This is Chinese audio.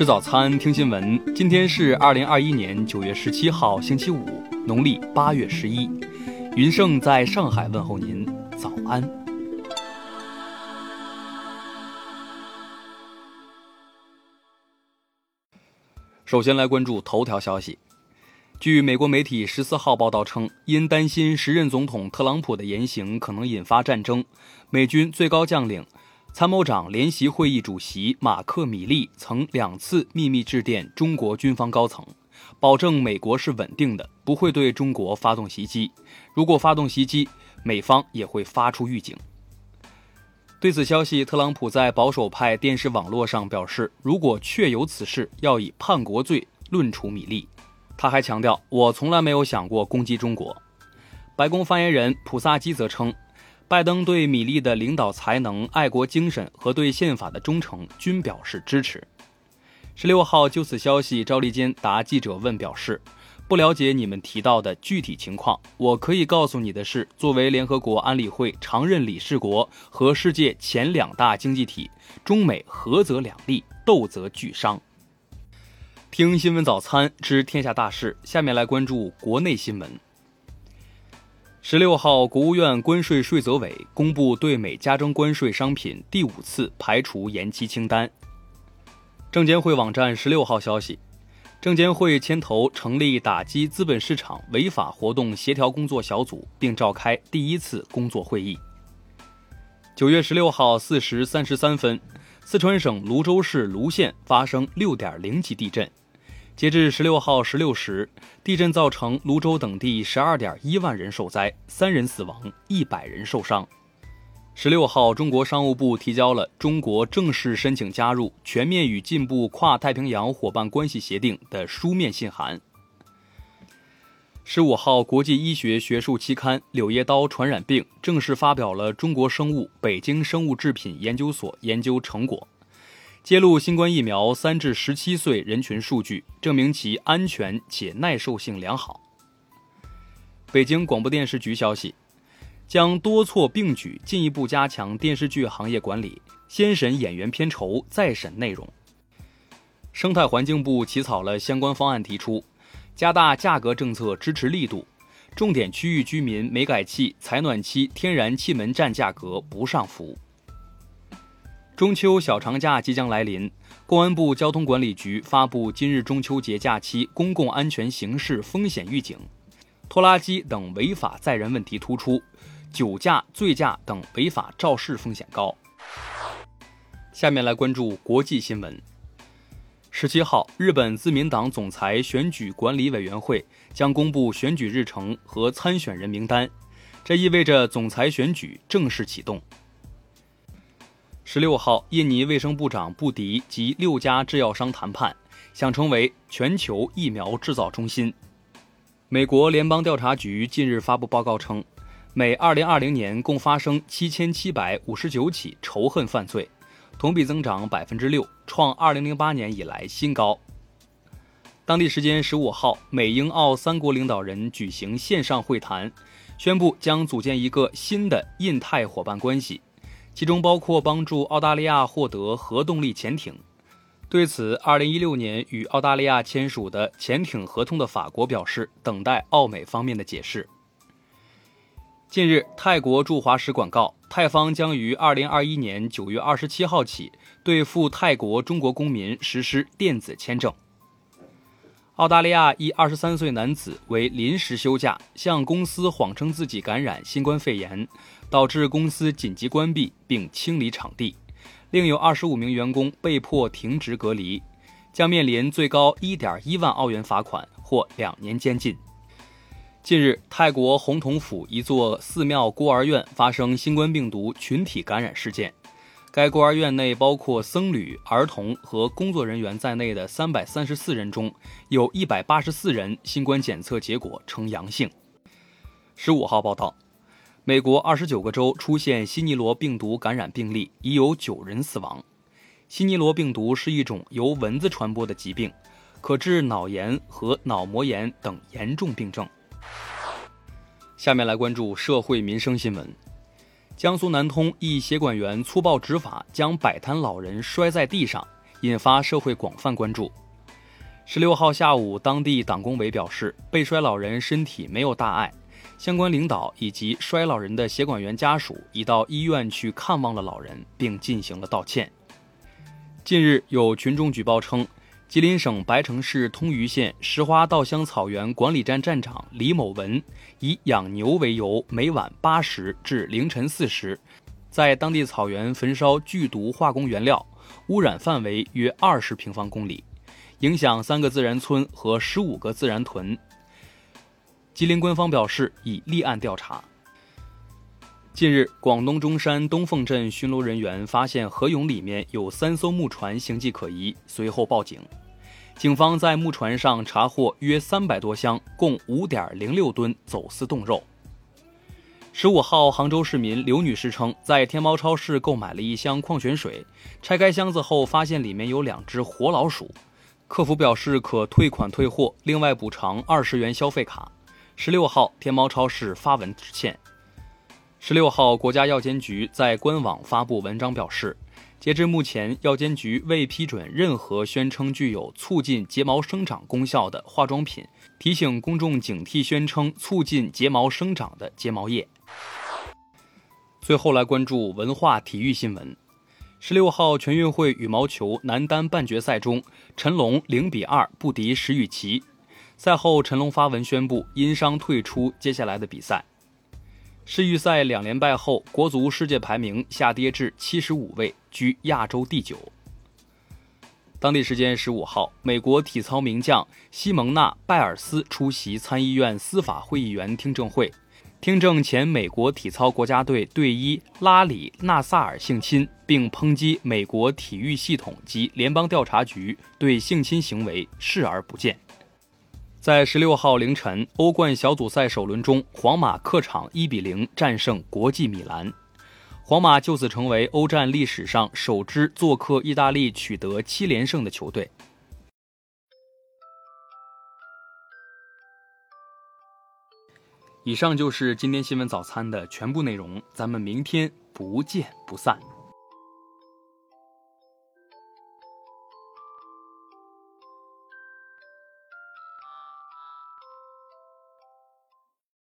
吃早餐，听新闻。今天是二零二一年九月十七号，星期五，农历八月十一。云盛在上海问候您，早安。首先来关注头条消息。据美国媒体十四号报道称，因担心时任总统特朗普的言行可能引发战争，美军最高将领。参谋长联席会议主席马克·米利曾两次秘密致电中国军方高层，保证美国是稳定的，不会对中国发动袭击。如果发动袭击，美方也会发出预警。对此消息，特朗普在保守派电视网络上表示，如果确有此事，要以叛国罪论处米利。他还强调，我从来没有想过攻击中国。白宫发言人普萨基则称。拜登对米利的领导才能、爱国精神和对宪法的忠诚均表示支持。十六号就此消息，赵立坚答记者问表示：“不了解你们提到的具体情况，我可以告诉你的是，作为联合国安理会常任理事国和世界前两大经济体，中美合则两利，斗则俱伤。”听新闻早餐知天下大事，下面来关注国内新闻。十六号，国务院关税税则委公布对美加征关税商品第五次排除延期清单。证监会网站十六号消息，证监会牵头成立打击资本市场违法活动协调工作小组，并召开第一次工作会议。九月十六号四时三十三分，四川省泸州市泸县发生六点零级地震。截至十六号十六时，地震造成泸州等地十二点一万人受灾，三人死亡，一百人受伤。十六号，中国商务部提交了中国正式申请加入全面与进步跨太平洋伙伴关系协定的书面信函。十五号，国际医学学术期刊《柳叶刀传染病》正式发表了中国生物北京生物制品研究所研究成果。揭露新冠疫苗三至十七岁人群数据，证明其安全且耐受性良好。北京广播电视局消息，将多措并举，进一步加强电视剧行业管理，先审演员片酬，再审内容。生态环境部起草了相关方案，提出加大价格政策支持力度，重点区域居民煤改气、采暖期天然气门站价格不上浮。中秋小长假即将来临，公安部交通管理局发布今日中秋节假期公共安全形势风险预警，拖拉机等违法载人问题突出，酒驾、醉驾等违法肇事风险高。下面来关注国际新闻。十七号，日本自民党总裁选举管理委员会将公布选举日程和参选人名单，这意味着总裁选举正式启动。十六号，印尼卫生部长布迪及六家制药商谈判，想成为全球疫苗制造中心。美国联邦调查局近日发布报告称，美二零二零年共发生七千七百五十九起仇恨犯罪，同比增长百分之六，创二零零八年以来新高。当地时间十五号，美英澳三国领导人举行线上会谈，宣布将组建一个新的印太伙伴关系。其中包括帮助澳大利亚获得核动力潜艇。对此，2016年与澳大利亚签署的潜艇合同的法国表示，等待澳美方面的解释。近日，泰国驻华使馆告，泰方将于2021年9月27号起对赴泰国中国公民实施电子签证。澳大利亚一23岁男子为临时休假，向公司谎称自己感染新冠肺炎。导致公司紧急关闭并清理场地，另有二十五名员工被迫停职隔离，将面临最高一点一万澳元罚款或两年监禁。近日，泰国洪统府一座寺庙孤儿院发生新冠病毒群体感染事件，该孤儿院内包括僧侣、儿童和工作人员在内的三百三十四人中，有一百八十四人新冠检测结果呈阳性。十五号报道。美国二十九个州出现西尼罗病毒感染病例，已有九人死亡。西尼罗病毒是一种由蚊子传播的疾病，可致脑炎和脑膜炎等严重病症。下面来关注社会民生新闻：江苏南通一协管员粗暴执法，将摆摊老人摔在地上，引发社会广泛关注。十六号下午，当地党工委表示，被摔老人身体没有大碍，相关领导以及摔老人的协管员家属已到医院去看望了老人，并进行了道歉。近日，有群众举报称，吉林省白城市通榆县石花稻香草原管理站站长李某文以养牛为由，每晚八时至凌晨四时，在当地草原焚烧剧毒化工原料，污染范围约二十平方公里，影响三个自然村和十五个自然屯。吉林官方表示已立案调查。近日，广东中山东凤镇巡逻人员发现河涌里面有三艘木船形迹可疑，随后报警。警方在木船上查获约三百多箱，共五点零六吨走私冻肉。十五号，杭州市民刘女士称，在天猫超市购买了一箱矿泉水，拆开箱子后发现里面有两只活老鼠。客服表示可退款退货，另外补偿二十元消费卡。十六号，天猫超市发文致歉。十六号，国家药监局在官网发布文章表示，截至目前，药监局未批准任何宣称具有促进睫毛生长功效的化妆品，提醒公众警惕宣称促进睫毛生长的睫毛液。最后来关注文化体育新闻。十六号，全运会羽毛球男单半决赛中，陈龙零比二不敌石宇奇。赛后，陈龙发文宣布因伤退出接下来的比赛。世预赛两连败后，国足世界排名下跌至七十五位，居亚洲第九。当地时间十五号，美国体操名将西蒙娜·拜尔斯出席参议院司法会议员听证会，听证前美国体操国家队队医拉里·纳萨尔性侵，并抨击美国体育系统及联邦调查局对性侵行为视而不见。在十六号凌晨，欧冠小组赛首轮中，皇马客场一比零战胜国际米兰，皇马就此成为欧战历史上首支做客意大利取得七连胜的球队。以上就是今天新闻早餐的全部内容，咱们明天不见不散。